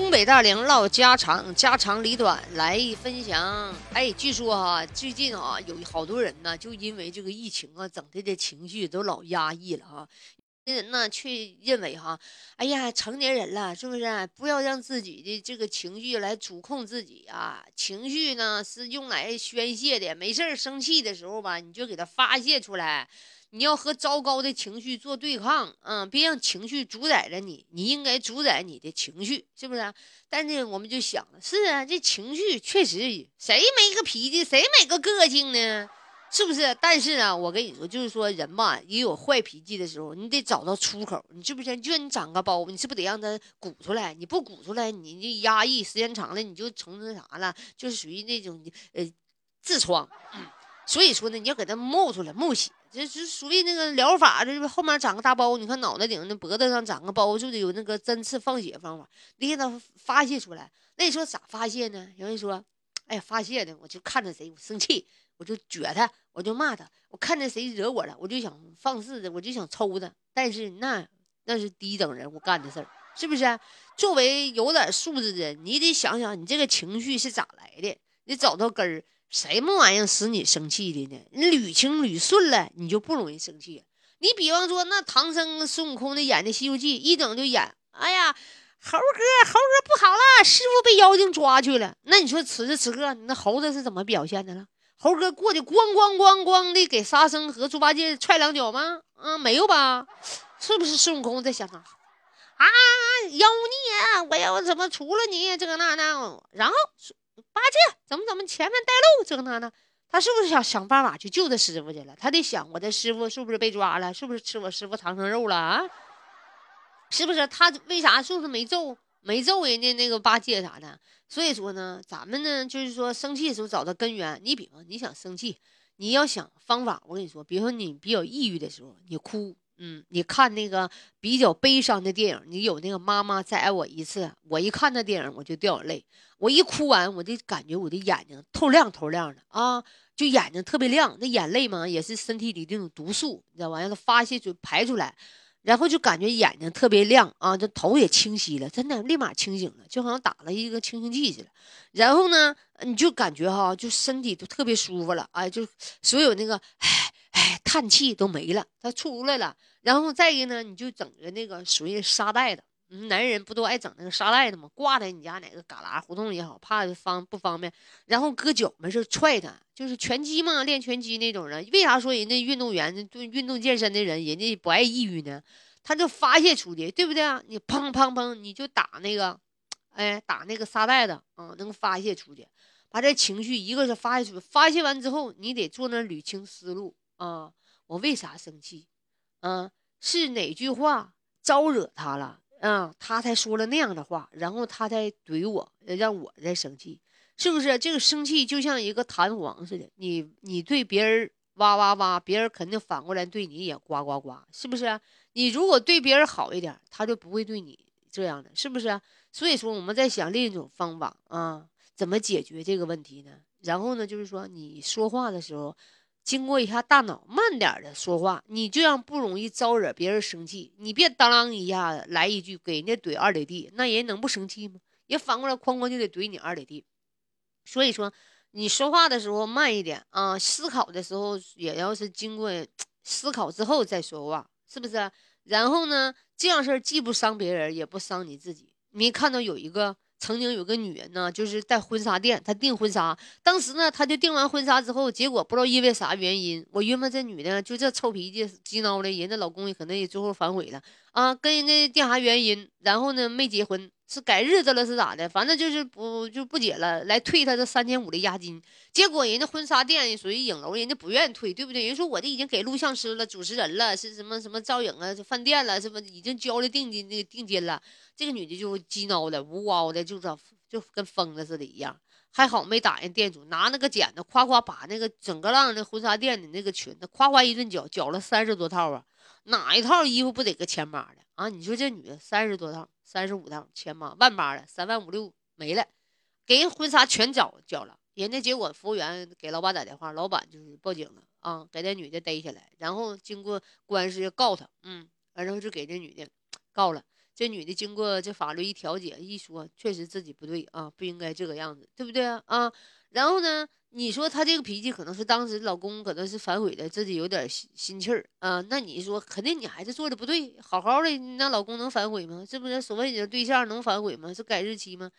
东北大龄唠家常，家长里短来分享。哎，据说哈，最近啊，有好多人呢，就因为这个疫情啊，整的这情绪都老压抑了哈。有人呢，却认为哈，哎呀，成年人了，是不是？不要让自己的这个情绪来主控自己啊。情绪呢，是用来宣泄的。没事儿生气的时候吧，你就给它发泄出来。你要和糟糕的情绪做对抗，嗯，别让情绪主宰着你，你应该主宰你的情绪，是不是？但是我们就想了，是啊，这情绪确实，谁没个脾气，谁没个个性呢？是不是？但是啊，我跟你说，就是说人嘛，也有坏脾气的时候，你得找到出口，你是不是？就你长个包，你是不是得让它鼓出来？你不鼓出来，你这压抑时间长了，你就成那啥了，就是属于那种呃痔疮。所以说呢，你要给它冒出来，冒血。这是属于那个疗法，就是后面长个大包，你看脑袋顶那脖子上长个包，就得有那个针刺放血方法，得给它发泄出来。那你说咋发泄呢？有人说，哎，发泄呢，我就看着谁我生气，我就撅他，我就骂他；我看着谁惹我了，我就想放肆的，我就想抽他。但是那那是低等人物干的事儿，是不是？作为有点素质的，你得想想你这个情绪是咋来的，你找到根儿。什么玩意儿使你生气的呢？你捋清捋顺了，你就不容易生气。你比方说，那唐僧、孙悟空的演的《西游记》，一整就演，哎呀，猴哥，猴哥不好了，师傅被妖精抓去了。那你说此时此刻，你那猴子是怎么表现的了？猴哥过去咣咣咣咣的给沙僧和猪八戒踹两脚吗？嗯，没有吧？是不是孙悟空在想啊？妖孽，我要怎么除了你？这个那那，然后。八戒怎么怎么前面带路，这个那那，他是不是想想办法去救他师傅去了？他得想我的师傅是不是被抓了？是不是吃我师傅唐僧肉了啊？是不是他为啥是不是没揍没揍人家那个八戒啥的？所以说呢，咱们呢就是说生气的时候找到根源。你比方你想生气，你要想方法。我跟你说，比如说你比较抑郁的时候，你哭。嗯，你看那个比较悲伤的电影，你有那个妈妈再爱我一次，我一看那电影我就掉眼泪，我一哭完我就感觉我的眼睛透亮透亮的啊，就眼睛特别亮，那眼泪嘛也是身体里这种毒素，你知道吧？让它发泄就排出来，然后就感觉眼睛特别亮啊，这头也清晰了，真的立马清醒了，就好像打了一个清醒剂似的。然后呢，你就感觉哈，就身体都特别舒服了，哎，就所有那个叹气都没了，它出来了。然后再一个呢，你就整个那个属于沙袋的，男人不都爱整那个沙袋的吗？挂在你家哪个旮旯胡同也好，怕方不方便，然后搁脚没事踹他，就是拳击嘛，练拳击那种人。为啥说人家运动员、就运动健身的人，人家不爱抑郁呢？他就发泄出去，对不对啊？你砰砰砰，你就打那个，哎，打那个沙袋的啊，能发泄出去，把这情绪一个是发泄出去，发泄完之后，你得坐那捋清思路啊，我为啥生气？嗯，是哪句话招惹他了？嗯，他才说了那样的话，然后他才怼我，让我在生气，是不是？这个生气就像一个弹簧似的，你你对别人哇哇哇，别人肯定反过来对你也呱呱呱，是不是？你如果对别人好一点，他就不会对你这样的，是不是？所以说，我们在想另一种方法啊，怎么解决这个问题呢？然后呢，就是说你说话的时候。经过一下大脑，慢点的说话，你这样不容易招惹别人生气。你别当啷一下来一句给人家怼二里地，那人能不生气吗？也反过来哐哐就得怼你二里地。所以说，你说话的时候慢一点啊，思考的时候也要是经过 思考之后再说话，是不是？然后呢，这样事儿既不伤别人，也不伤你自己。没看到有一个。曾经有个女人呢，就是在婚纱店，她订婚纱。当时呢，她就订完婚纱之后，结果不知道因为啥原因，我约摸这女的就这臭脾气、急孬的，人家老公也可能也最后反悔了啊，跟人家定啥原因，然后呢没结婚。是改日子了是咋的？反正就是不就不结了，来退他这三千五的押金。结果人家婚纱店属于影楼，人家不愿意退，对不对？人说我这已经给录像师了、主持人了，是什么什么照影啊、饭店了，是不已经交了定金那个定金了？这个女的就激恼的、呜嗷的，就这就跟疯了似的一样。还好没打人店主，拿那个剪子夸夸把那个整个浪的婚纱店的那个裙子夸夸一顿绞，绞了三十多套啊！哪一套衣服不得个千八的啊？你说这女的三十多套。三十五趟千八万八的三万五六没了，给人婚纱全找交了，人家结果服务员给老板打电话，老板就是报警了啊，给那女的逮起来，然后经过官司告他，嗯，然后就给这女的告了，这女的经过这法律一调解一说，确实自己不对啊，不应该这个样子，对不对啊？啊，然后呢，你说她这个脾气可能是当时老公可能是反悔了，自己有点心心气儿啊。那你说肯定你孩子做的不对，好好的那老公能反悔吗？是不是？所谓你的对象能反悔吗？是改日期吗？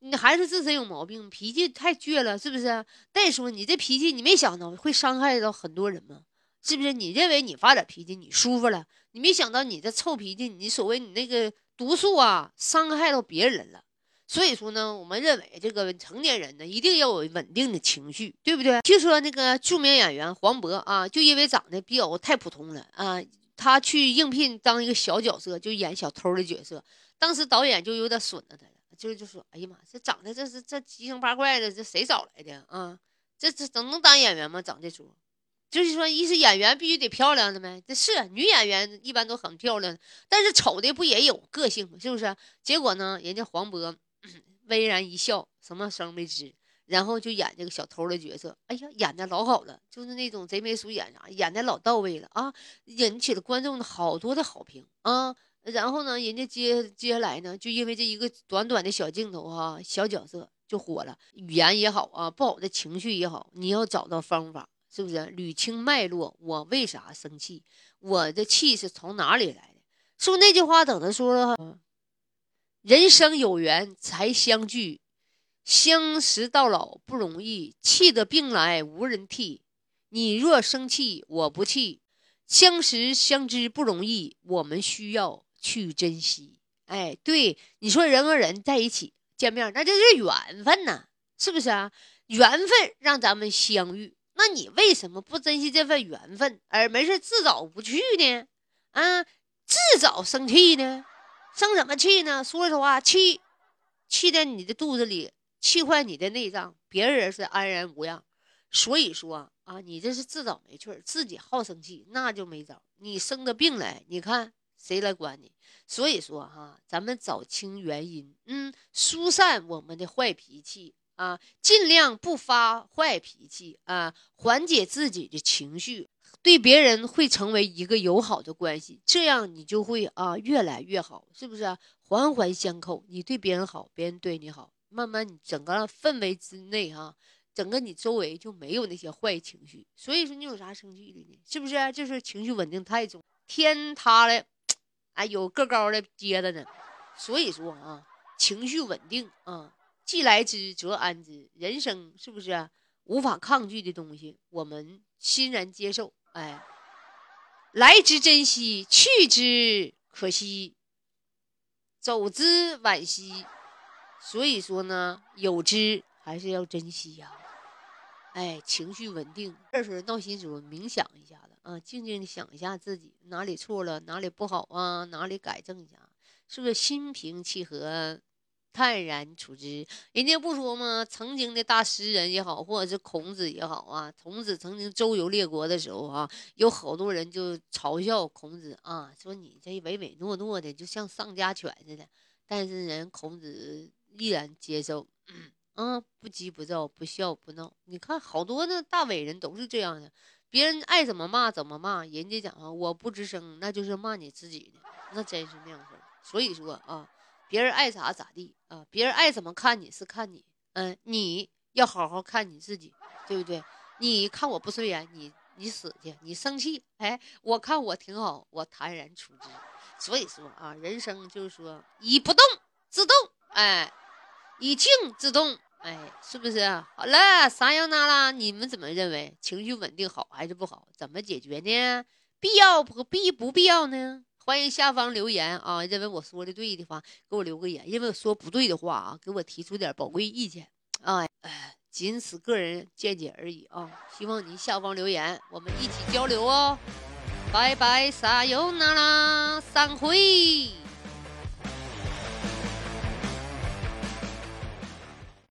你孩子自身有毛病，脾气太倔了，是不是？再说你这脾气，你没想到会伤害到很多人吗？是不是？你认为你发点脾气你舒服了，你没想到你这臭脾气，你所谓你那个毒素啊，伤害到别人了。所以说呢，我们认为这个成年人呢，一定要有稳定的情绪，对不对？据说那个著名演员黄渤啊，就因为长得比较太普通了啊，他去应聘当一个小角色，就演小偷的角色，当时导演就有点损了他。就就说，哎呀妈，这长得这是这奇形八怪的，这谁找来的啊？这这能能当演员吗？长这出，就是说，一是演员必须得漂亮的呗。这是女演员一般都很漂亮，但是丑的不也有个性吗？是不是？结果呢，人家黄渤 微然一笑，什么声没吱，然后就演这个小偷的角色。哎呀，演的老好了，就是那种贼眉鼠眼啥，演的老到位了啊，引起了观众的好多的好评啊。然后呢，人家接接下来呢，就因为这一个短短的小镜头哈，小角色就火了。语言也好啊，不好的情绪也好，你要找到方法，是不是捋清脉络？我为啥生气？我的气是从哪里来的？说那句话，等他说了，人生有缘才相聚，相识到老不容易，气得病来无人替。你若生气，我不气，相识相知不容易，我们需要。去珍惜，哎，对，你说人和人在一起见面，那就是缘分呐，是不是啊？缘分让咱们相遇，那你为什么不珍惜这份缘分，而没事自找不去呢？啊，自找生气呢？生什么气呢？说实话，气，气在你的肚子里，气坏你的内脏，别人是安然无恙。所以说啊，你这是自找没趣儿，自己好生气，那就没招。你生的病来，你看。谁来管你？所以说哈，咱们找清原因，嗯，疏散我们的坏脾气啊，尽量不发坏脾气啊，缓解自己的情绪，对别人会成为一个友好的关系，这样你就会啊越来越好，是不是？环环相扣，你对别人好，别人对你好，慢慢你整个氛围之内哈，整个你周围就没有那些坏情绪。所以说你有啥生气的呢？是不是？就是情绪稳定太重，天塌了。哎，有个高的接着呢，所以说啊，情绪稳定啊，既来之则安之。人生是不是无法抗拒的东西？我们欣然接受。哎，来之珍惜，去之可惜，走之惋惜。所以说呢，有之还是要珍惜呀。哎，情绪稳定，这时候闹心时候冥想一下子啊，静静的想一下自己哪里错了，哪里不好啊，哪里改正一下，是不是心平气和，泰然处之？人家不说吗？曾经的大诗人也好，或者是孔子也好啊，孔子曾经周游列国的时候啊，有好多人就嘲笑孔子啊，说你这唯唯诺诺的，就像丧家犬似的。但是人孔子依然接受。啊，不急不躁，不笑不闹。你看，好多的大伟人都是这样的，别人爱怎么骂怎么骂，人家讲啊，我不吱声，那就是骂你自己的，那真是那样事。所以说啊，别人爱咋咋地啊，别人爱怎么看你是看你，嗯，你要好好看你自己，对不对？你看我不顺眼，你你死去，你生气，哎，我看我挺好，我坦然处之。所以说啊，人生就是说以不动自动，哎，以静制动。哎，是不是？好了，啥样那了？你们怎么认为？情绪稳定好还是不好？怎么解决呢？必要不必不必要呢？欢迎下方留言啊！认为我说的对的话，给我留个言；认为我说不对的话啊，给我提出点宝贵意见啊！哎，仅此个人见解而已啊！希望您下方留言，我们一起交流哦！拜拜，撒由那拉，散会。